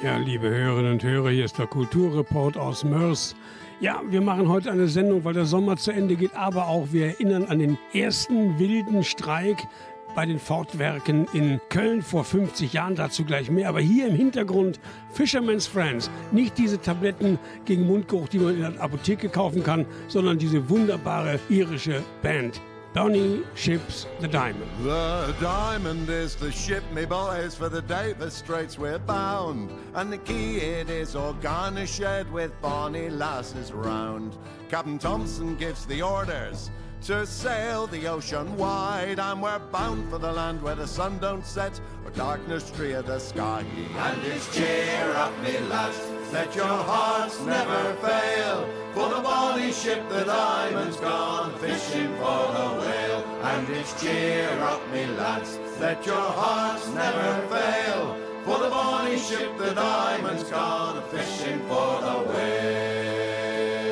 Ja, liebe Hörerinnen und Hörer, hier ist der Kulturreport aus Mörs. Ja, wir machen heute eine Sendung, weil der Sommer zu Ende geht, aber auch wir erinnern an den ersten wilden Streik bei den Fortwerken in Köln vor 50 Jahren, dazu gleich mehr. Aber hier im Hintergrund Fisherman's Friends. Nicht diese Tabletten gegen Mundgeruch, die man in der Apotheke kaufen kann, sondern diese wunderbare irische Band. Donny ships the diamond. The diamond is the ship, me boys, for the Davis Straits we're bound. And the key it is all garnished with bonny lasses round. Captain Thompson gives the orders to sail the ocean wide, and we're bound for the land where the sun don't set or darkness tread the sky. And it's cheer up, me lads, let your hearts never fail, for the bonny ship, the diamond's gone fishing for the whale. And it's cheer up, me lads, let your hearts never fail, for the bonny ship, the diamond's gone fishing for the whale.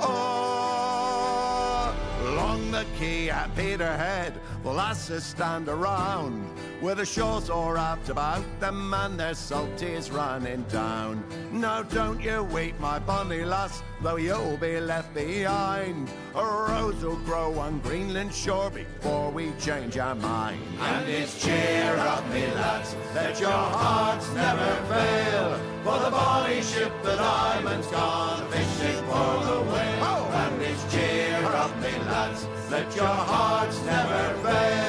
Oh, Along the quay at Peterhead, the lasses stand around. With the shores all wrapped about them and their salties running down. Now don't you weep, my bonny lass, though you'll be left behind. A rose will grow on Greenland shore before we change our mind. And it's cheer up, me lads, let your hearts never fail. For the bonny ship, the diamond's gone fishing for the whale. Oh. And it's cheer up, me lads, let your hearts never fail.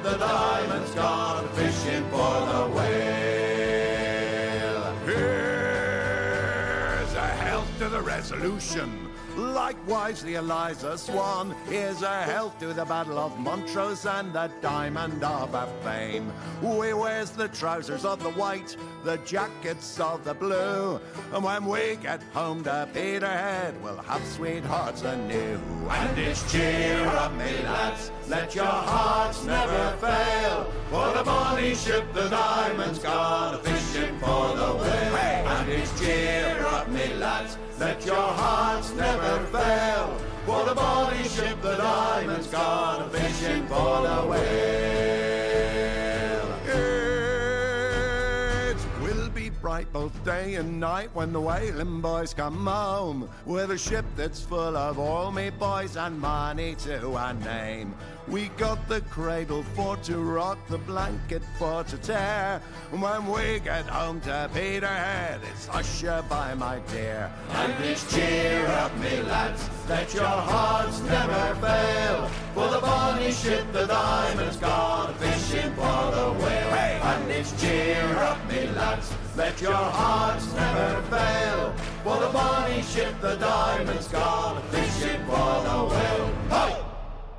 Ship, the diamond's gone fishing for the whale. Here's a health to the resolution. Likewise, the Eliza Swan is a health to the Battle of Montrose and the Diamond of her fame. We wears the trousers of the white, the jackets of the blue, and when we get home to Peterhead, we'll have sweethearts anew. And it's cheer up, me lads, let your hearts never fail, for the bonny ship, the Diamond's gone fishing for the whale. And it's cheer up, me lads. Let your hearts never fail, for the bonny ship, the diamond's gone fishing for the whale. It will be bright both day and night when the whaling boys come home with a ship that's full of all me boys and money to our name. We got the cradle for to rock, the blanket for to tear. When we get home to Peterhead, it's usher by, my dear. And it's cheer up, me lads, let your hearts never fail. For the bonny ship, the diamond's gone fishing for the whale. Hey! And it's cheer up, me lads, let your hearts never fail. For the bonny ship, the diamond's gone fishing for the whale. Hey!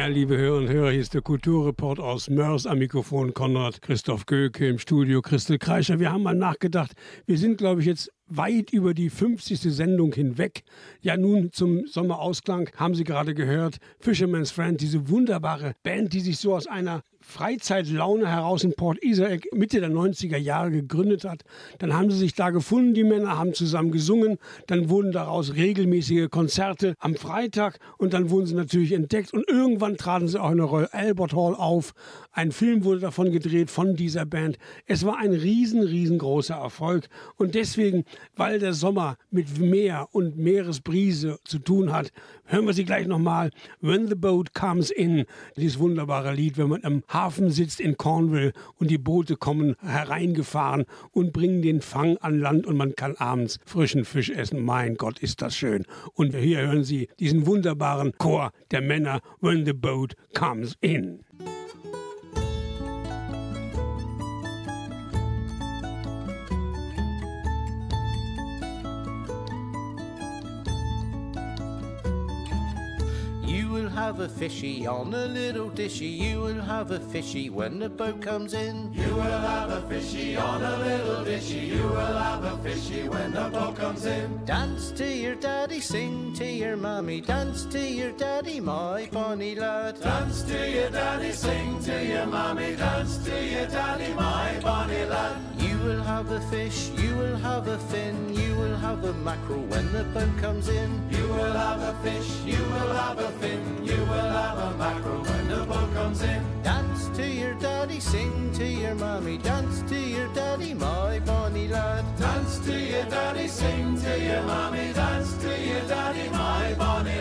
Ja, liebe Hörer und Hörer, hier ist der Kulturreport aus Mörs am Mikrofon Konrad Christoph Göke im Studio Christel Kreischer. Wir haben mal nachgedacht, wir sind, glaube ich, jetzt weit über die 50. Sendung hinweg. Ja, nun zum Sommerausklang haben Sie gerade gehört, Fisherman's Friend, diese wunderbare Band, die sich so aus einer Freizeitlaune heraus in Port Isaac Mitte der 90er Jahre gegründet hat. Dann haben sie sich da gefunden, die Männer haben zusammen gesungen, dann wurden daraus regelmäßige Konzerte am Freitag und dann wurden sie natürlich entdeckt und irgendwann traten sie auch in der Royal Albert Hall auf. Ein Film wurde davon gedreht von dieser Band. Es war ein riesen, riesengroßer Erfolg und deswegen, weil der Sommer mit Meer und Meeresbrise zu tun hat, hören wir sie gleich nochmal. When the Boat Comes In, dieses wunderbare Lied, wenn man am Hafen sitzt in Cornwall und die Boote kommen hereingefahren und bringen den Fang an Land und man kann abends frischen Fisch essen. Mein Gott, ist das schön. Und hier hören Sie diesen wunderbaren Chor der Männer When the Boat Comes In. Have a fishy on a little dishy. You will have a fishy when the boat comes in. You will have a fishy on a little dishy. You will have a fishy when the boat comes in. Dance to your daddy, sing to your mommy. Dance to your daddy, my bonny lad. Dance to your daddy, sing to your mommy. Dance to your daddy, my bonny lad. You will have a fish, you will have a fin, you will have a mackerel when the boat comes in. You will have a fish, you will have a fin, you will have a mackerel when the boat comes in. Dance to your daddy, sing to your mommy, dance to your daddy, my bonny lad. Dance to your daddy, sing to your mommy, dance to your daddy, my bonny lad.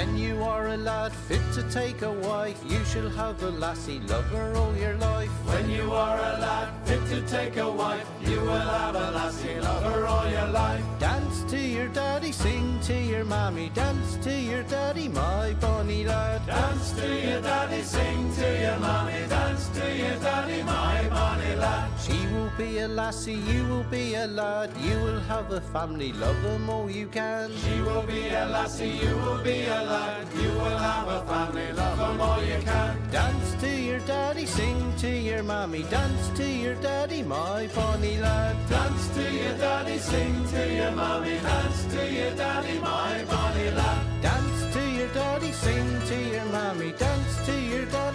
When you are a lad fit to take a wife, you shall have a lassie, love her all your life. When you are a lad fit to take a wife, you will have a lassie, love her all your life. Dance to your daddy, sing to your mommy, dance to your daddy, my bonny lad. Dance to your daddy, sing to your mommy, dance to your daddy, my bonny lad. She will be a lassie, you will be a lad, you will have a family, love them all you can. She will be a lassie, you will be a lad, you will have a family, love them all you can. Dance to your daddy, sing to your mommy, dance to your daddy, my bonny lad. Dance to your daddy, sing to your mommy, dance to your daddy, my bonny lad. Dance to your daddy, sing to your mommy, dance to your daddy,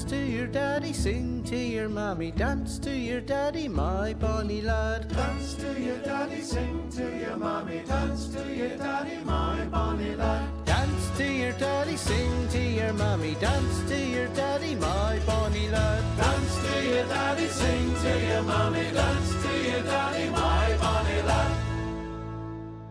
Dance to your daddy, sing to your mommy, dance to your daddy, my bonny lad. Dance to your daddy, sing to your mommy, dance to your daddy, my bonny lad. Dance to your daddy, sing to your mommy, dance to your daddy, my bonny lad. Dance to your daddy, sing to your mommy, dance to your daddy, my bonny lad.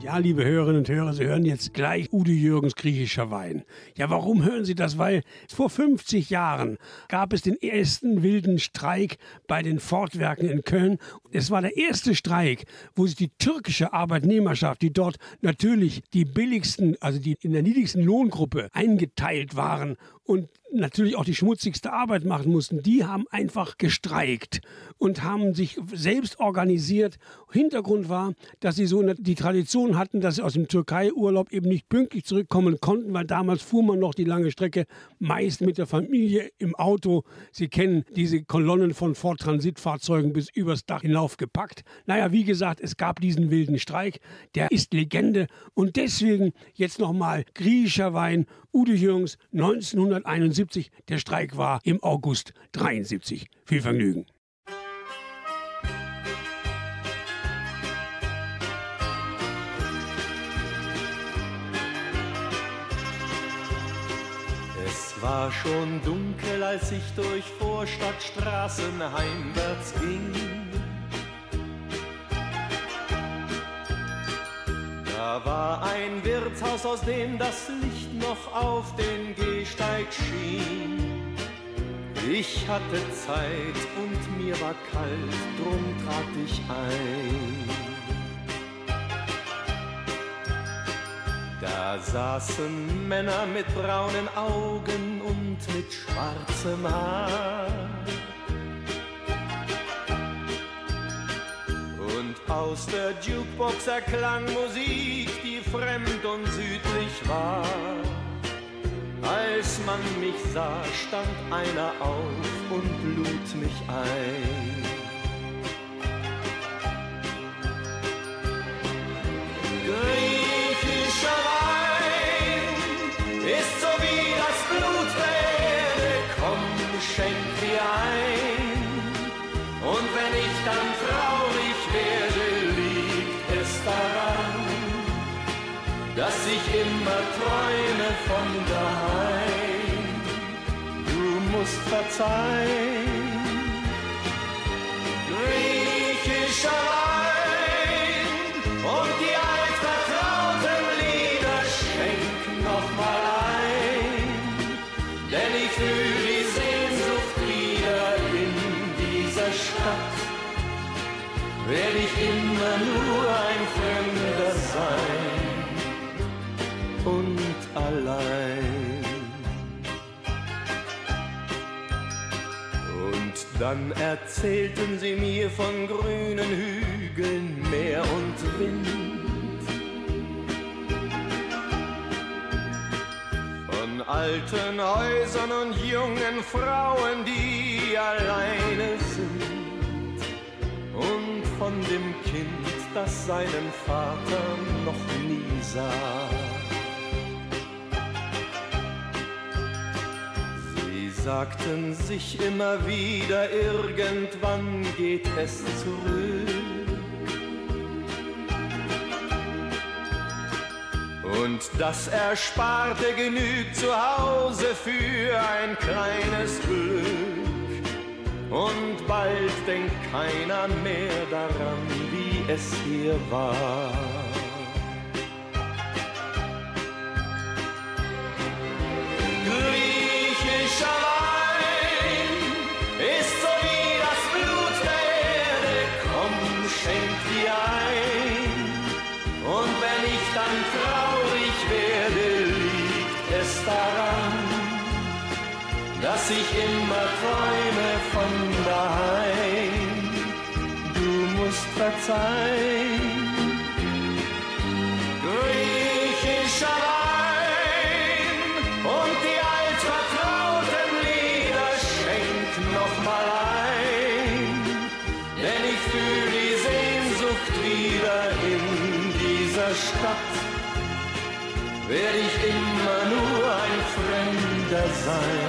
Ja, liebe Hörerinnen und Hörer, Sie hören jetzt gleich Udo Jürgens griechischer Wein. Ja, warum hören Sie das? Weil vor 50 Jahren gab es den ersten wilden Streik bei den Fortwerken in Köln. Es war der erste Streik, wo sich die türkische Arbeitnehmerschaft, die dort natürlich die billigsten, also die in der niedrigsten Lohngruppe eingeteilt waren und natürlich auch die schmutzigste Arbeit machen mussten, die haben einfach gestreikt und haben sich selbst organisiert. Hintergrund war, dass sie so eine, die Tradition hatten, dass sie aus dem Türkei-Urlaub eben nicht pünktlich zurückkommen konnten, weil damals fuhr man noch die lange Strecke meist mit der Familie im Auto. Sie kennen diese Kolonnen von Ford-Transitfahrzeugen bis übers Dach hinauf gepackt. Naja, wie gesagt, es gab diesen wilden Streik, der ist Legende und deswegen jetzt nochmal griechischer Wein, Udo Jürgens 1971. Der Streik war im August 73. Viel Vergnügen. Es war schon dunkel, als ich durch Vorstadtstraßen heimwärts ging. Da war ein Wirtshaus, aus dem das Licht noch auf den Gehsteig schien. Ich hatte Zeit und mir war kalt, drum trat ich ein. Da saßen Männer mit braunen Augen und mit schwarzem Haar. Und aus der Jukebox erklang Musik, die fremd und südlich war. Als man mich sah, stand einer auf und lud mich ein. Von daheim. Du musst verzeihen. Dann erzählten sie mir von grünen Hügeln, Meer und Wind. Von alten Häusern und jungen Frauen, die alleine sind. Und von dem Kind, das seinen Vater noch nie sah. Sagten sich immer wieder, irgendwann geht es zurück. Und das Ersparte genügt zu Hause für ein kleines Glück. Und bald denkt keiner mehr daran, wie es hier war. Musst verzeihen. Griechischer Wein und die altvertrauten Lieder schenk noch mal ein, denn ich fühle die Sehnsucht wieder in dieser Stadt. Werde ich immer nur ein Fremder sein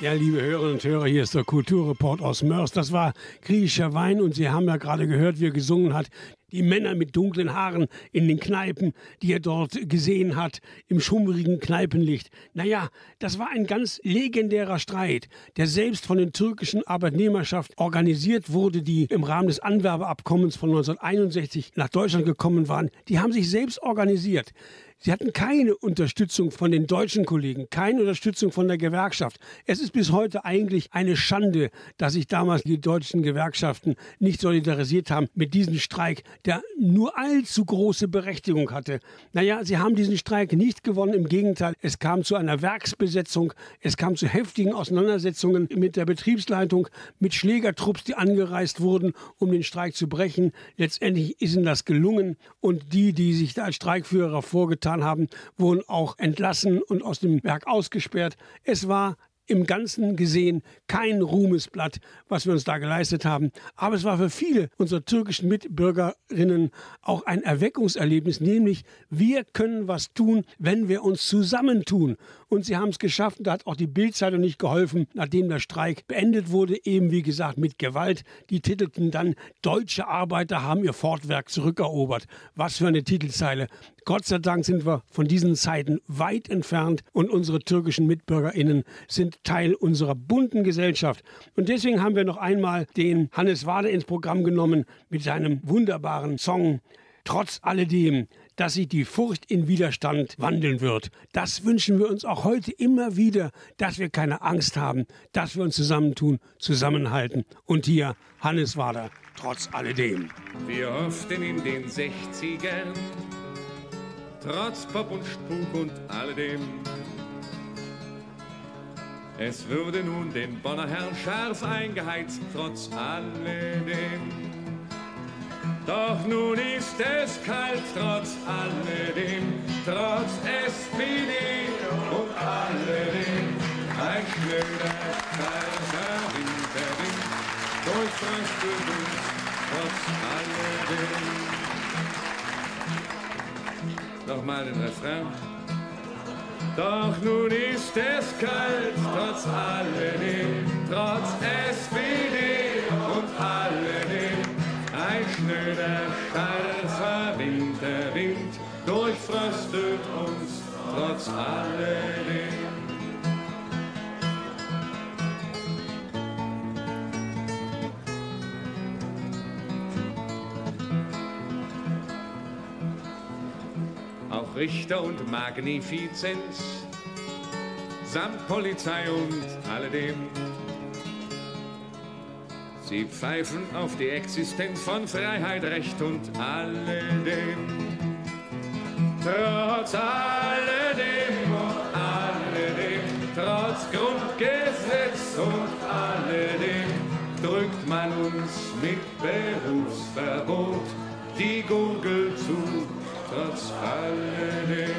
Ja, liebe Hörerinnen und Hörer, hier ist der Kulturreport aus Mörs. Das war griechischer Wein und Sie haben ja gerade gehört, wie er gesungen hat die Männer mit dunklen Haaren in den Kneipen, die er dort gesehen hat, im schummrigen Kneipenlicht. Naja, das war ein ganz legendärer Streit, der selbst von den türkischen Arbeitnehmerschaft organisiert wurde, die im Rahmen des Anwerbeabkommens von 1961 nach Deutschland gekommen waren. Die haben sich selbst organisiert. Sie hatten keine Unterstützung von den deutschen Kollegen, keine Unterstützung von der Gewerkschaft. Es ist bis heute eigentlich eine Schande, dass sich damals die deutschen Gewerkschaften nicht solidarisiert haben mit diesem Streik, der nur allzu große Berechtigung hatte. Naja, sie haben diesen Streik nicht gewonnen, im Gegenteil, es kam zu einer Werksbesetzung, es kam zu heftigen Auseinandersetzungen mit der Betriebsleitung, mit Schlägertrupps, die angereist wurden, um den Streik zu brechen. Letztendlich ist ihnen das gelungen und die, die sich da als Streikführer vorgetan getan haben, wurden auch entlassen und aus dem Werk ausgesperrt. Es war im Ganzen gesehen kein Ruhmesblatt, was wir uns da geleistet haben. Aber es war für viele unserer türkischen Mitbürgerinnen auch ein Erweckungserlebnis, nämlich wir können was tun, wenn wir uns zusammentun. Und sie haben es geschafft. Da hat auch die Bildzeitung nicht geholfen, nachdem der Streik beendet wurde, eben wie gesagt mit Gewalt. Die titelten dann, deutsche Arbeiter haben ihr Fortwerk zurückerobert. Was für eine Titelzeile. Gott sei Dank sind wir von diesen Zeiten weit entfernt und unsere türkischen MitbürgerInnen sind Teil unserer bunten Gesellschaft. Und deswegen haben wir noch einmal den Hannes Wade ins Programm genommen mit seinem wunderbaren Song Trotz alledem, dass sich die Furcht in Widerstand wandeln wird. Das wünschen wir uns auch heute immer wieder, dass wir keine Angst haben, dass wir uns zusammentun, zusammenhalten. Und hier Hannes Wader, trotz alledem. Wir hofften in den 60ern, trotz Pop und Spuk und alledem. Es würde nun den Bonner Herrn scharf eingeheizt, trotz alledem. Doch nun ist es kalt trotz alledem, trotz SPD und alledem. Ein schnöder, kalter Winterwind durchfröstet uns trotz alledem. Nochmal den Refrain. Doch nun ist es kalt trotz alledem, trotz SPD und alledem ein schnöder, scharfer Winterwind durchfröstet uns trotz alledem. Richter und Magnifizenz samt Polizei und alledem Sie pfeifen auf die Existenz von Freiheit, Recht und alledem. Trotz alledem und alledem, trotz Grundgesetz und alledem, drückt man uns mit Berufsverbot die Gurgel zu, trotz alledem.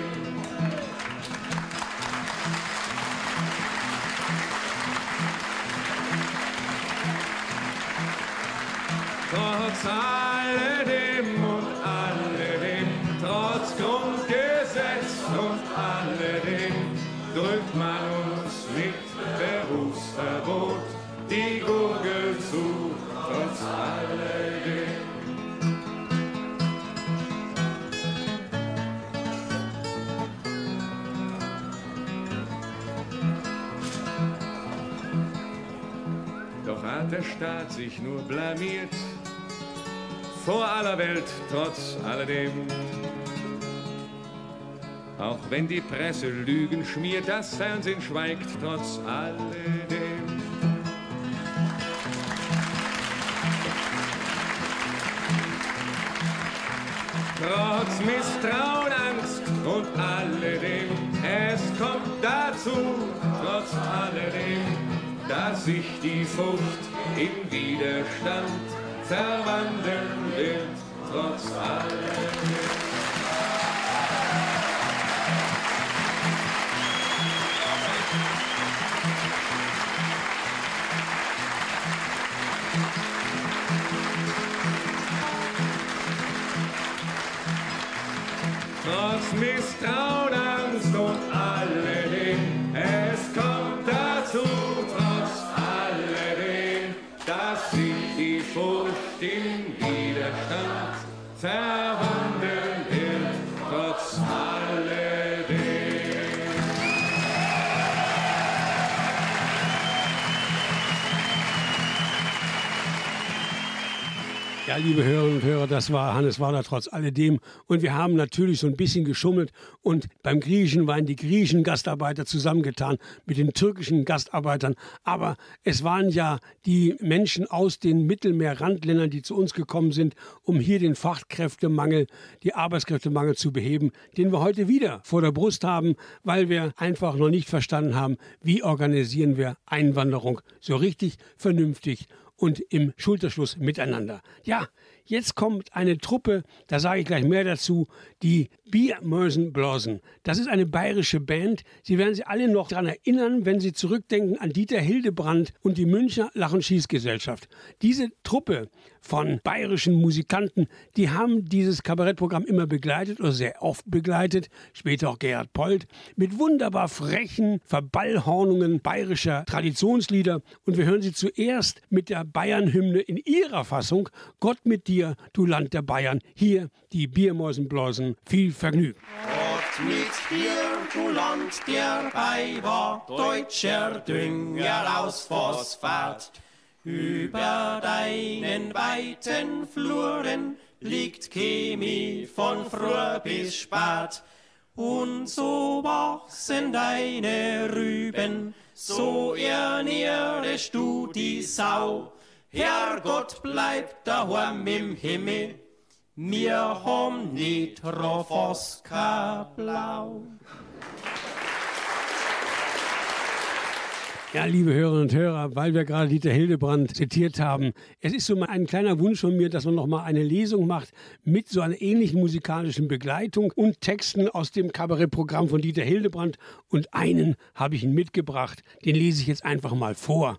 Trotz alledem und alledem, trotz Grundgesetz und alledem, drückt man der Staat sich nur blamiert, vor aller Welt, trotz alledem. Auch wenn die Presse Lügen schmiert, das Fernsehen schweigt, trotz alledem. Trotz Misstrauen, Angst und alledem, es kommt dazu, trotz alledem, dass sich die Furcht in Widerstand verwandeln wird, trotz alledem. Trotz Misstrauen, liebe Hörerinnen und Hörer, das war Hannes Wader trotz alledem. Und wir haben natürlich so ein bisschen geschummelt und beim Griechischen waren die griechischen Gastarbeiter zusammengetan mit den türkischen Gastarbeitern. Aber es waren ja die Menschen aus den Mittelmeerrandländern, die zu uns gekommen sind, um hier den Fachkräftemangel, die Arbeitskräftemangel zu beheben, den wir heute wieder vor der Brust haben, weil wir einfach noch nicht verstanden haben, wie organisieren wir Einwanderung so richtig vernünftig und im Schulterschluss miteinander. Ja, jetzt kommt eine Truppe, da sage ich gleich mehr dazu, die Biermörsenblasen. Das ist eine bayerische Band. Sie werden sich alle noch daran erinnern, wenn Sie zurückdenken an Dieter Hildebrand und die Münchner Lach- und Schießgesellschaft. Diese Truppe von bayerischen Musikanten, die haben dieses Kabarettprogramm immer begleitet oder sehr oft begleitet, später auch Gerhard Polt, mit wunderbar frechen Verballhornungen bayerischer Traditionslieder. Und wir hören sie zuerst mit der Bayernhymne in ihrer Fassung, Gott mit dir, du Land der Bayern, hier die Biermäusenblasen. Viel Vergnügen. Gott mit dir, du Land der Weiber, deutscher Dünger aus Phosphat. Über deinen weiten Fluren liegt Chemie von früh bis spät. Und so wachsen deine Rüben, so ernährst du die Sau. Herrgott bleibt daheim im Himmel, mir haben nicht Rofoska blau. Ja, liebe Hörerinnen und Hörer, weil wir gerade Dieter Hildebrand zitiert haben, es ist so mal ein kleiner Wunsch von mir, dass man noch mal eine Lesung macht mit so einer ähnlichen musikalischen Begleitung und Texten aus dem Kabarettprogramm von Dieter Hildebrand. Und einen habe ich Ihnen mitgebracht, den lese ich jetzt einfach mal vor.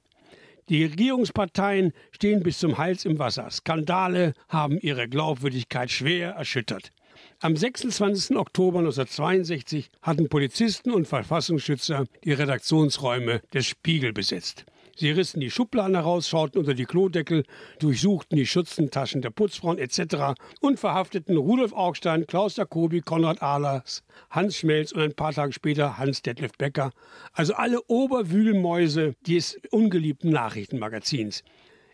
Die Regierungsparteien stehen bis zum Hals im Wasser. Skandale haben ihre Glaubwürdigkeit schwer erschüttert. Am 26. Oktober 1962 hatten Polizisten und Verfassungsschützer die Redaktionsräume des Spiegel besetzt. Sie rissen die Schubladen heraus, schauten unter die Klodeckel, durchsuchten die Schützentaschen der Putzfrauen etc. und verhafteten Rudolf Augstein, Klaus Jacobi, Konrad Ahlers, Hans Schmelz und ein paar Tage später Hans Detlef Becker. Also alle Oberwühlmäuse des ungeliebten Nachrichtenmagazins.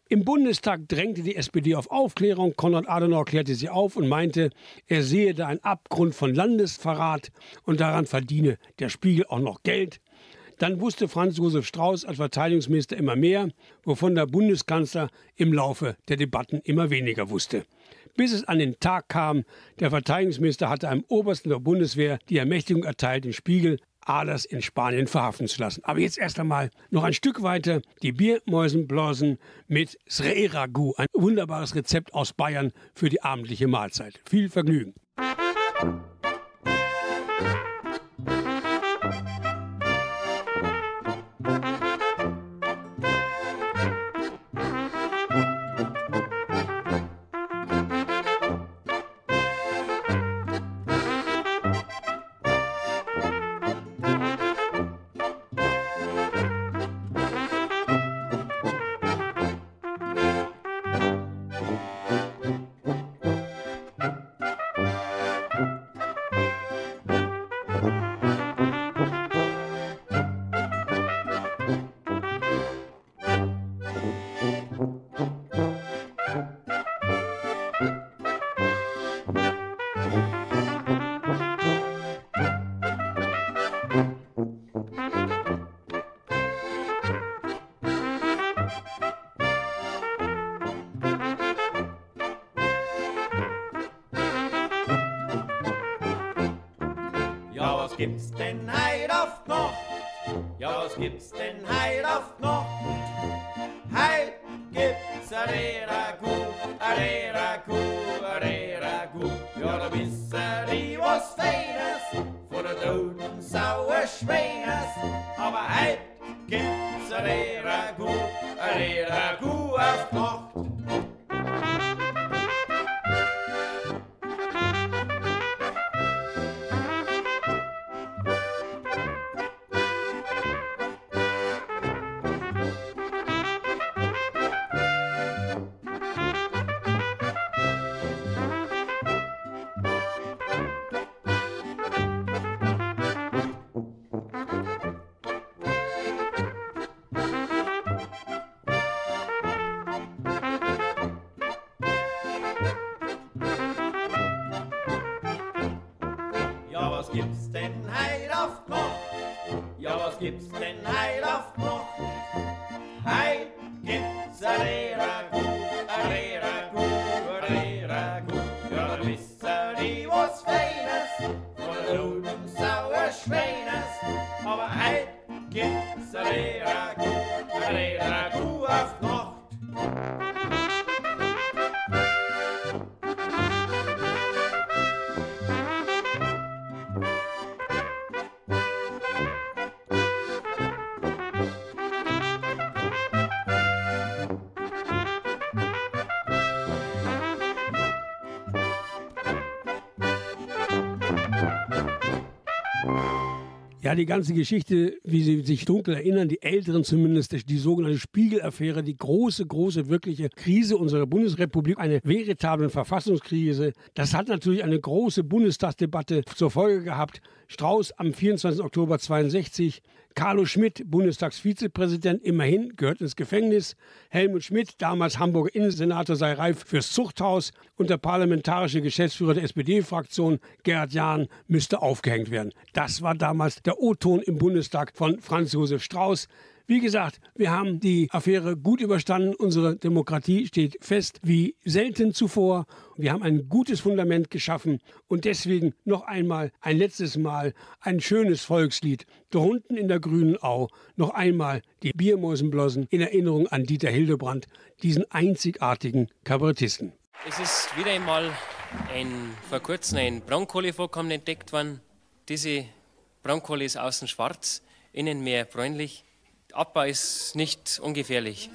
Im Bundestag drängte die SPD auf Aufklärung. Konrad Adenauer klärte sie auf und meinte, er sehe da einen Abgrund von Landesverrat und daran verdiene der Spiegel auch noch Geld. Dann wusste Franz Josef Strauß als Verteidigungsminister immer mehr, wovon der Bundeskanzler im Laufe der Debatten immer weniger wusste. Bis es an den Tag kam, der Verteidigungsminister hatte einem Obersten der Bundeswehr die Ermächtigung erteilt, den Spiegel Ahlers in Spanien verhaften zu lassen. Aber jetzt erst einmal noch ein Stück weiter die Biermäusenblasen mit Srei Ragu, ein wunderbares Rezept aus Bayern für die abendliche Mahlzeit. Viel Vergnügen. Ja, Ja, die ganze Geschichte, wie Sie sich dunkel erinnern, die Älteren zumindest, die sogenannte Spiegelaffäre, die große, große, wirkliche Krise unserer Bundesrepublik, eine veritable Verfassungskrise. Das hat natürlich eine große Bundestagsdebatte zur Folge gehabt. Strauß am 24. Oktober 62, Carlo Schmidt, Bundestagsvizepräsident, immerhin gehört ins Gefängnis. Helmut Schmidt, damals Hamburger Innensenator, sei reif fürs Zuchthaus. Und der parlamentarische Geschäftsführer der SPD-Fraktion, Gerhard Jahn, müsste aufgehängt werden. Das war damals der O-Ton im Bundestag von Franz Josef Strauß. Wie gesagt, wir haben die Affäre gut überstanden. Unsere Demokratie steht fest wie selten zuvor. Wir haben ein gutes Fundament geschaffen und deswegen noch einmal, ein letztes Mal, ein schönes Volkslied. Da unten in der grünen Au noch einmal die Biermäusenblossen in Erinnerung an Dieter Hildebrand, diesen einzigartigen Kabarettisten. Es ist wieder einmal ein, vor kurzem ein Braunkohlevorkommen entdeckt worden. Diese Braunkohle ist außen schwarz, innen mehr bräunlich. Abbau ist nicht ungefährlich.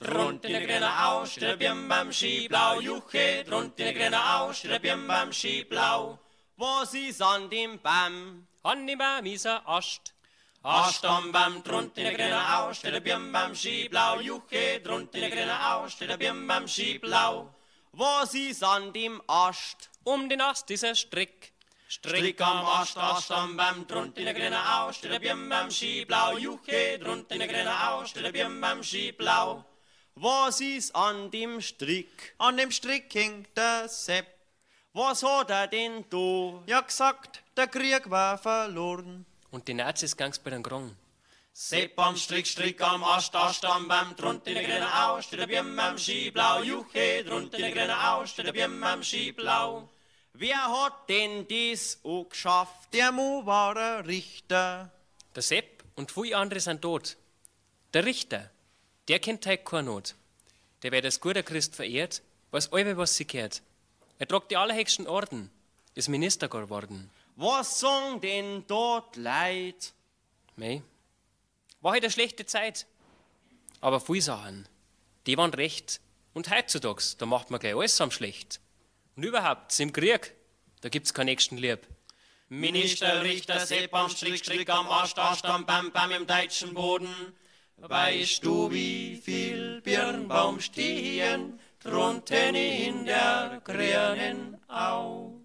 Drunt in der grüne Au, Birn beim Skiblau, Juche, drunt in der grüne Au, Birn beim Skiblau. Was ist an dem Bam? An dem Baum ist ein Ast. Ast am Bam, drunt in der grüne Au, Birn beim Skiblau, Juche, drunt in der grüne Au, Birn beim Skiblau. Was ist an dem Ast? Um den Ast ist ein Strick. Strick am Ast, Ast am Bam, drunt in der grüne Au, der Birn beim Skiblau, Juche, drunt in der grüne Au, der Birn beim Skiblau. Was ist an dem Strick? An dem Strick hängt der Sepp. Was hat er denn da? Ja gesagt, der Krieg war verloren. Und die Nazis gang's bei den Grong. Sepp am Strick, Strick am Ast, Ast am Bam, drunt in der grüne Au, der Birn beim Skiblau, Juche, drunt in der grüne Au, der Birn beim Skiblau. Wer hat denn das auch geschafft? Der Mu war ein Richter. Der Sepp und viele andere sind tot. Der Richter, der kennt halt keine Not. Der wird als guter Christ verehrt, weiß alle, was sie kehrt. Er tragt die allerhöchsten Orden, ist Minister geworden. Was sagen denn dort Leid? Mei, war halt eine schlechte Zeit. Aber viele Sachen, die waren recht. Und heutzutage, da macht man gleich alles am schlecht. Und überhaupt, im Krieg, da gibt's keinen nächsten Lieb. Minister, Richter, Sepp am Strick, Strick am Ast, Ast am Bam, Bam im deutschen Boden. Weißt du, wie viel Birnbaum stehen drunten in der grünen Au?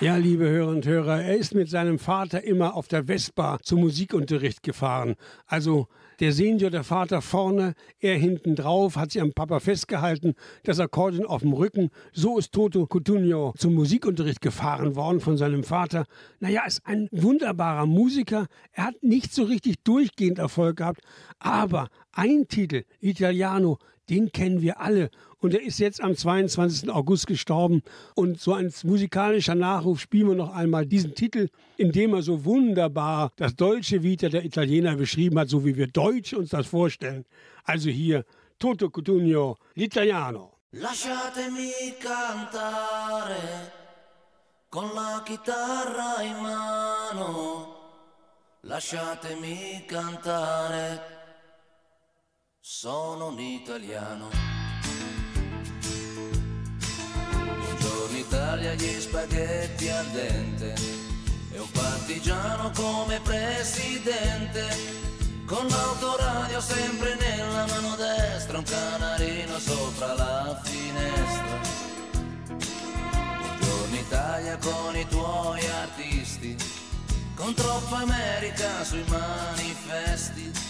Ja, liebe Hörer und Hörer, er ist mit seinem Vater immer auf der Vespa zum Musikunterricht gefahren. Also der Senior, der Vater vorne, er hinten drauf, hat sich am Papa festgehalten, das Akkordeon auf dem Rücken. So ist Toto Cutugno zum Musikunterricht gefahren worden von seinem Vater. Naja, ist ein wunderbarer Musiker. Er hat nicht so richtig durchgehend Erfolg gehabt, aber ein Titel, Italiano, den kennen wir alle. Und er ist jetzt am 22. August gestorben. Und so als musikalischer Nachruf spielen wir noch einmal diesen Titel, in dem er so wunderbar das deutsche Vita der Italiener beschrieben hat, so wie wir Deutsche uns das vorstellen. Also hier Toto Cutugno, l'italiano. Lasciatemi cantare con la chitarra in mano. Lasciatemi cantare, sono un italiano. Italia gli spaghetti al dente e un partigiano come presidente. Con l'autoradio sempre nella mano destra un canarino sopra la finestra. Buongiorno Italia con i tuoi artisti con troppa America sui manifesti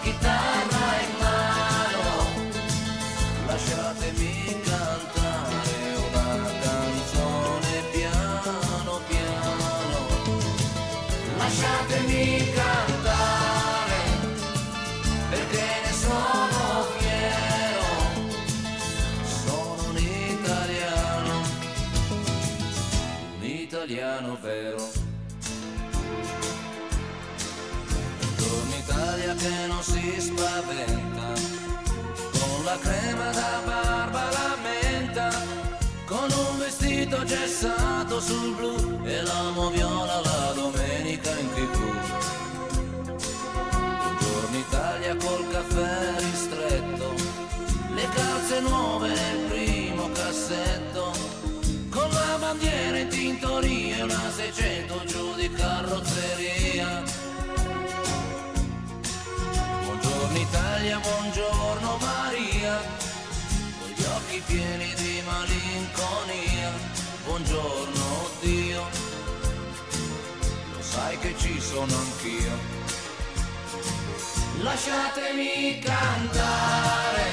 lasciatemi cantare perché ne sono fiero, sono un italiano, un italiano vero. Buongiorno Italia che non si spaventa, con la crema da barba la menta, con un vestito gessato sul blu e l'amo viola la domenica in tv. Buongiorno Italia col caffè ristretto, le calze nuove nel primo cassetto, con la bandiera in tintoria una 600 giù di carrozzeria. Buongiorno Italia, buongiorno Maria, con gli occhi pieni di malinconia. Buongiorno ci sono anch'io. Lasciatemi cantare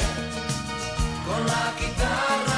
con la chitarra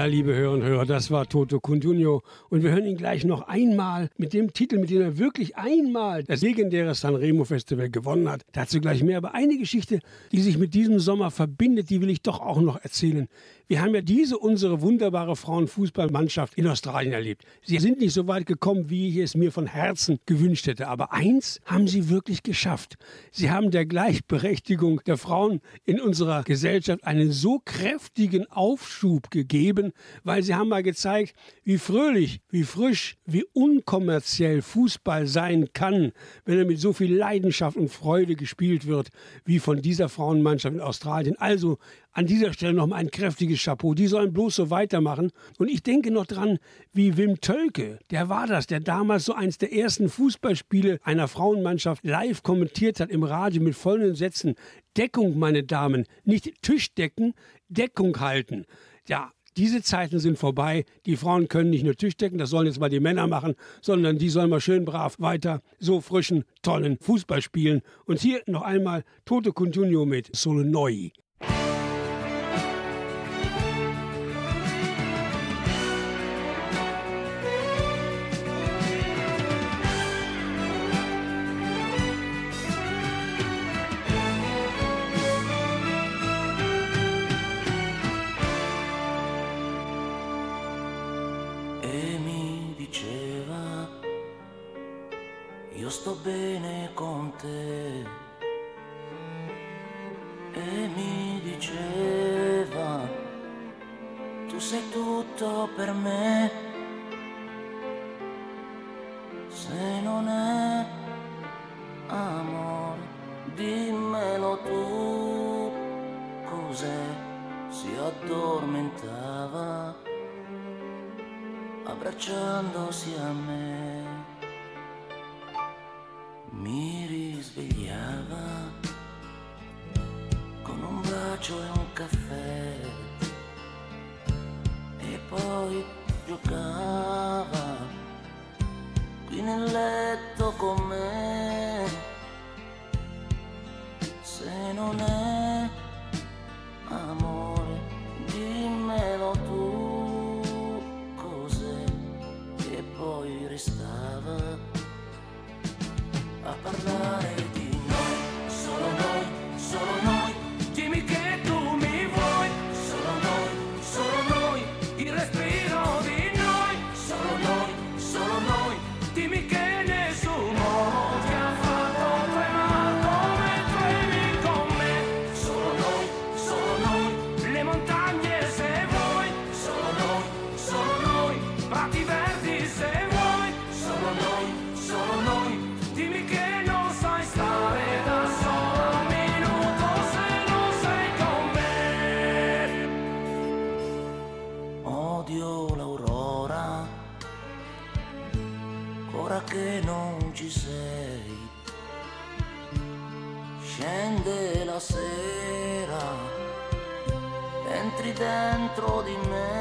Ja, liebe Hörer und Hörer, das war Toto Cuntunio. Und wir hören ihn gleich noch einmal mit dem Titel, mit dem er wirklich einmal das legendäre Sanremo Festival gewonnen hat. Dazu gleich mehr. Aber eine Geschichte, die sich mit diesem Sommer verbindet, die will ich doch auch noch erzählen. Wir haben ja diese, unsere wunderbare Frauenfußballmannschaft in Australien erlebt. Sie sind nicht so weit gekommen, wie ich es mir von Herzen gewünscht hätte. Aber eins haben sie wirklich geschafft. Sie haben der Gleichberechtigung der Frauen in unserer Gesellschaft einen so kräftigen Aufschub gegeben, weil sie haben mal gezeigt, wie fröhlich, wie frisch, wie unkommerziell Fußball sein kann, wenn er mit so viel Leidenschaft und Freude gespielt wird, wie von dieser Frauenmannschaft in Australien. Also an dieser Stelle noch mal ein kräftiges Chapeau. Die sollen bloß so weitermachen. Und ich denke noch dran, wie Wim Tölke, der war das, der damals so eins der ersten Fußballspiele einer Frauenmannschaft live kommentiert hat im Radio mit vollen Sätzen. Deckung, meine Damen, nicht Tischdecken, Deckung halten. Ja, diese Zeiten sind vorbei. Die Frauen können nicht nur Tischdecken, das sollen jetzt mal die Männer machen, sondern die sollen mal schön brav weiter so frischen, tollen Fußball spielen. Und hier noch einmal Toto Cuntunio mit Solo Neu. Dentro di me.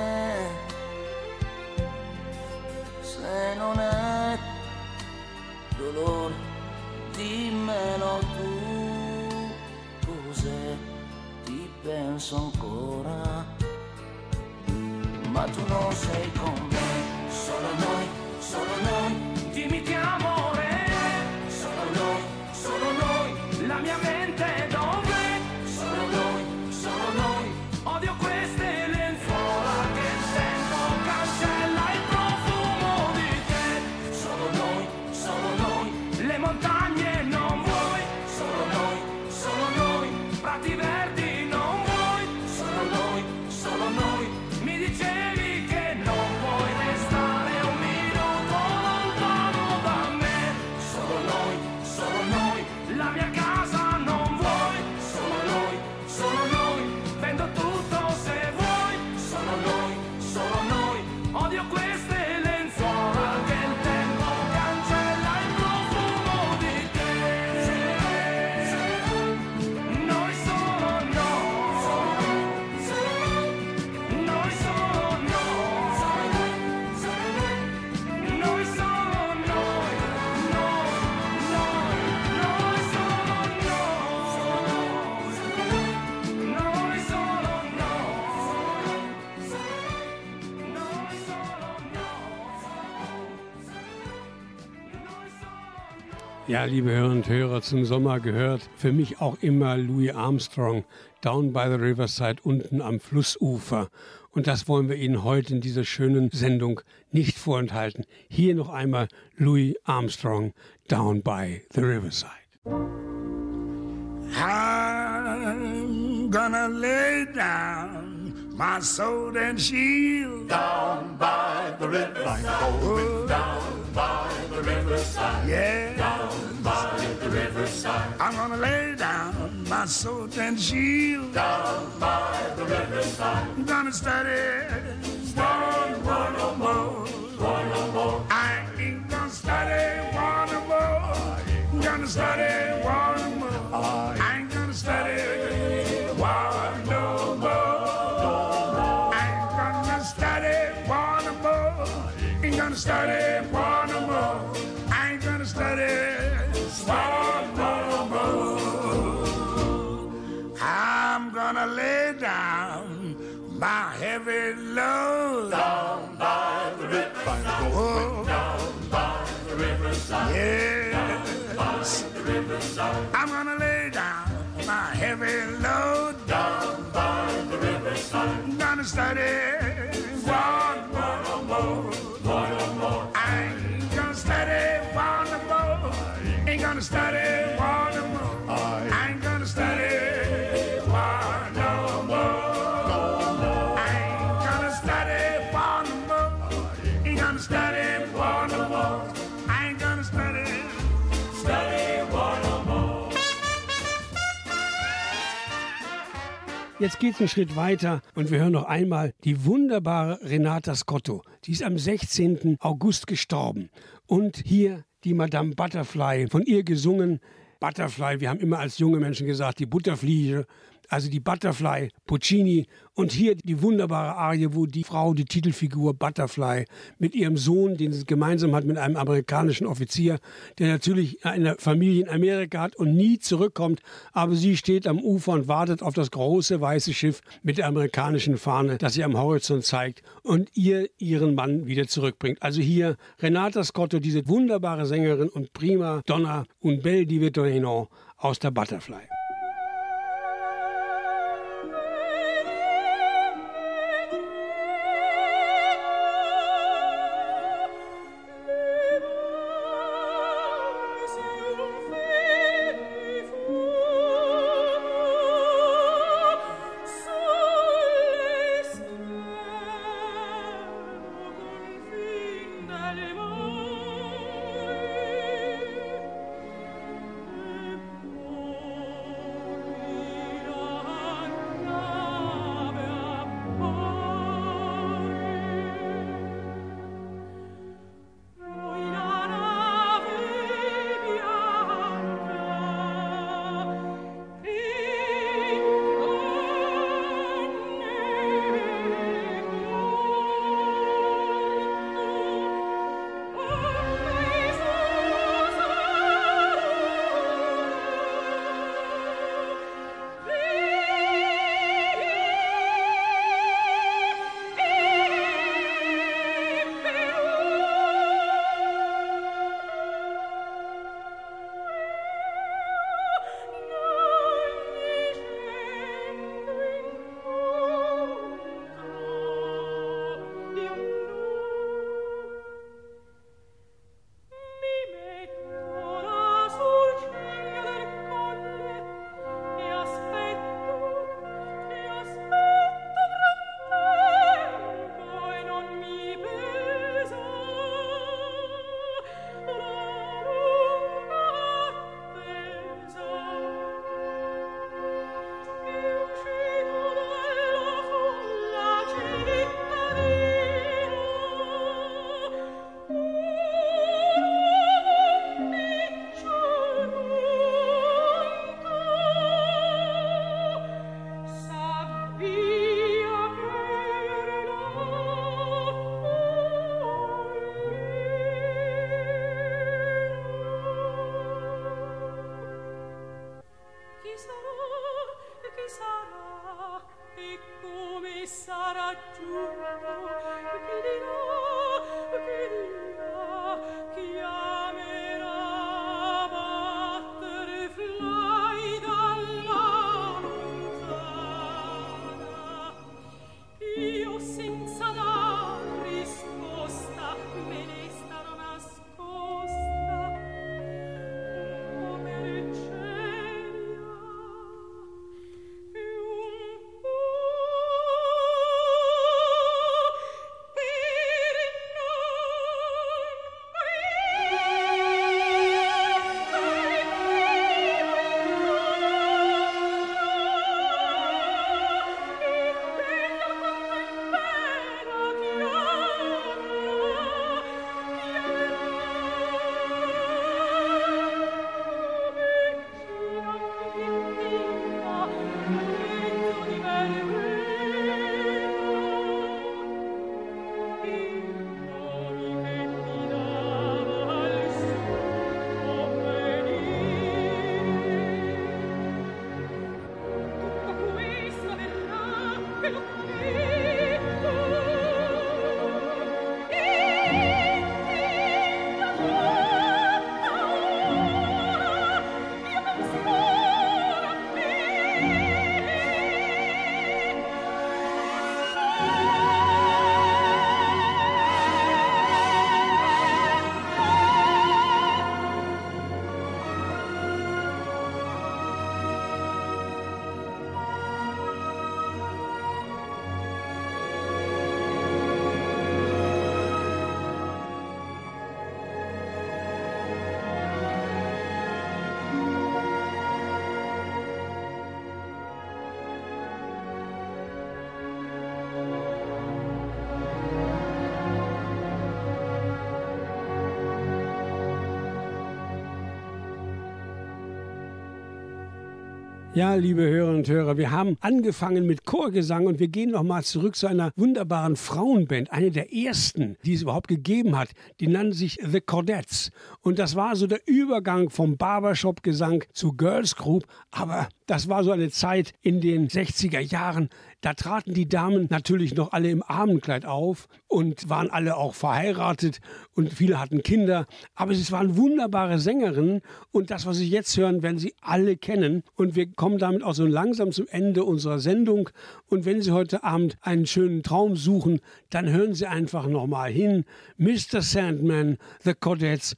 Ja, liebe Hörer und Hörer, zum Sommer gehört für mich auch immer Louis Armstrong, Down by the Riverside, unten am Flussufer. Und das wollen wir Ihnen heute in dieser schönen Sendung nicht vorenthalten. Hier noch einmal Louis Armstrong, Down by the Riverside. I'm gonna lay down my sword and shield down by the riverside. Going down by the riverside. Yeah. Down by the riverside. I'm gonna lay down my sword and shield down by the riverside. I'm gonna study one, one or more. One or more. I ain't gonna study one or more. I'm gonna study one or more. I ain't gonna study one no more. I ain't gonna study one or more. Ain't gonna study one Yes. I'm gonna lay down my heavy load down by the riverside. Gonna study one, or more. One more. I ain't gonna study one or more. Ain't gonna study Jetzt geht's einen Schritt weiter und wir hören noch einmal die wunderbare Renata Scotto. Die ist am 16. August gestorben. Und hier die Madame Butterfly, von ihr gesungen. Butterfly, wir haben immer als junge Menschen gesagt, die Butterfliege, also die Butterfly, Puccini. Und hier die wunderbare Arie, wo die Frau, die Titelfigur Butterfly, mit ihrem Sohn, den sie gemeinsam hat mit einem amerikanischen Offizier, der natürlich eine Familie in Amerika hat und nie zurückkommt, aber sie steht am Ufer und wartet auf das große weiße Schiff mit der amerikanischen Fahne, das sie am Horizont zeigt und ihr ihren Mann wieder zurückbringt. Also hier Renata Scotto, diese wunderbare Sängerin und prima Donna und Belle di Vittorino aus der Butterfly. Ja, liebe Hörerinnen und Hörer, wir haben angefangen mit Chorgesang und wir gehen nochmal zurück zu einer wunderbaren Frauenband, eine der ersten, die es überhaupt gegeben hat. Die nannten sich The Cordettes. Und das war so der Übergang vom Barbershop-Gesang zu Girls Group. Aber das war so eine Zeit in den 60er Jahren, da traten die Damen natürlich noch alle im Abendkleid auf und waren alle auch verheiratet und viele hatten Kinder. Aber sie waren wunderbare Sängerinnen und das, was Sie jetzt hören, werden Sie alle kennen. Und wir kommen damit auch so langsam zum Ende unserer Sendung. Und wenn Sie heute Abend einen schönen Traum suchen, dann hören Sie einfach nochmal hin. Mr. Sandman, The Codettes,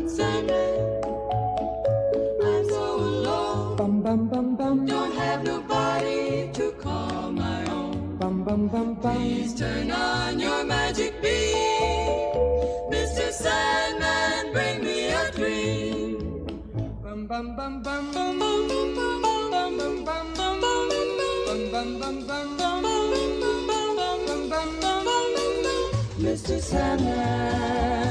Sandman, I'm so alone. Don't have nobody to call my own. Please turn on your magic beam. Mr. Sandman, bring me a dream. Bum bum bum bum bum bum bum bum bum bum bum bum bum bum Mr. Sandman,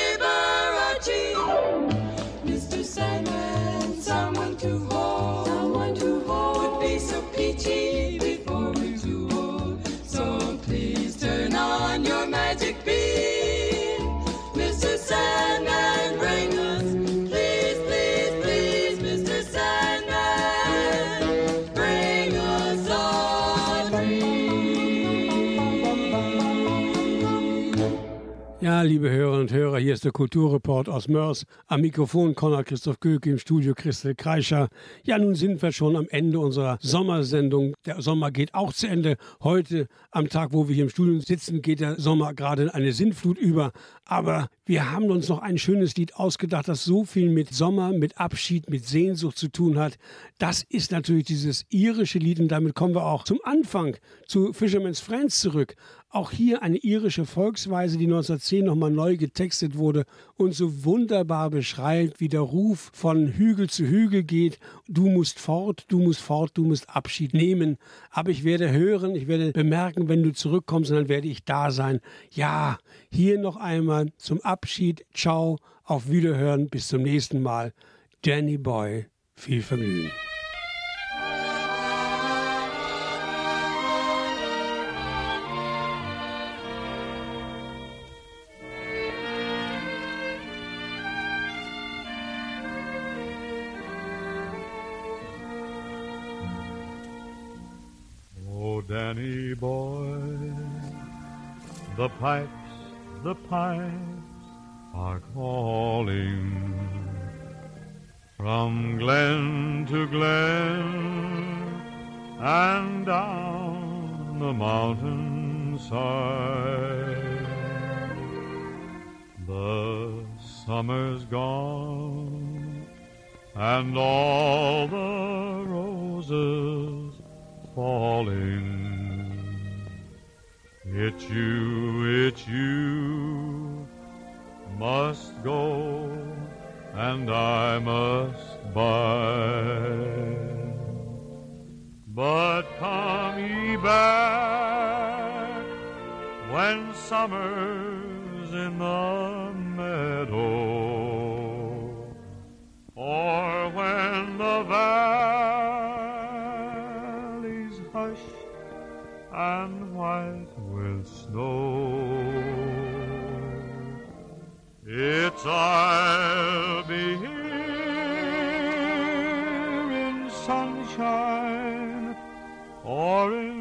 To Liebe Hörerinnen und Hörer, hier ist der Kulturreport aus Mörs. Am Mikrofon Konrad Christoph Göke, im Studio Christel Kreischer. Ja, nun sind wir schon am Ende unserer Sommersendung. Der Sommer geht auch zu Ende. Heute, am Tag, wo wir hier im Studio sitzen, geht der Sommer gerade in eine Sinnflut über. Aber wir haben uns noch ein schönes Lied ausgedacht, das so viel mit Sommer, mit Abschied, mit Sehnsucht zu tun hat. Das ist natürlich dieses irische Lied und damit kommen wir auch zum Anfang zu Fisherman's Friends zurück. Auch hier eine irische Volksweise, die 1910 nochmal neu getextet wurde und so wunderbar beschreibt, wie der Ruf von Hügel zu Hügel geht. Du musst fort, du musst fort, du musst Abschied nehmen. Aber ich werde hören, ich werde bemerken, wenn du zurückkommst, und dann werde ich da sein. Ja, hier noch einmal zum Abschied. Ciao, auf Wiederhören, bis zum nächsten Mal. Danny Boy, viel Vergnügen. Danny boy, the pipes, the pipes are calling from glen to glen and down the mountainside. The summer's gone and all the roses falling. It's you, it's you must go, and I must bide. But come ye back when summer's in the meadow, or when the valley's hushed and snow. It's I'll be here in sunshine or in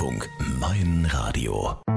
Deutschlandfunk, mein Radio.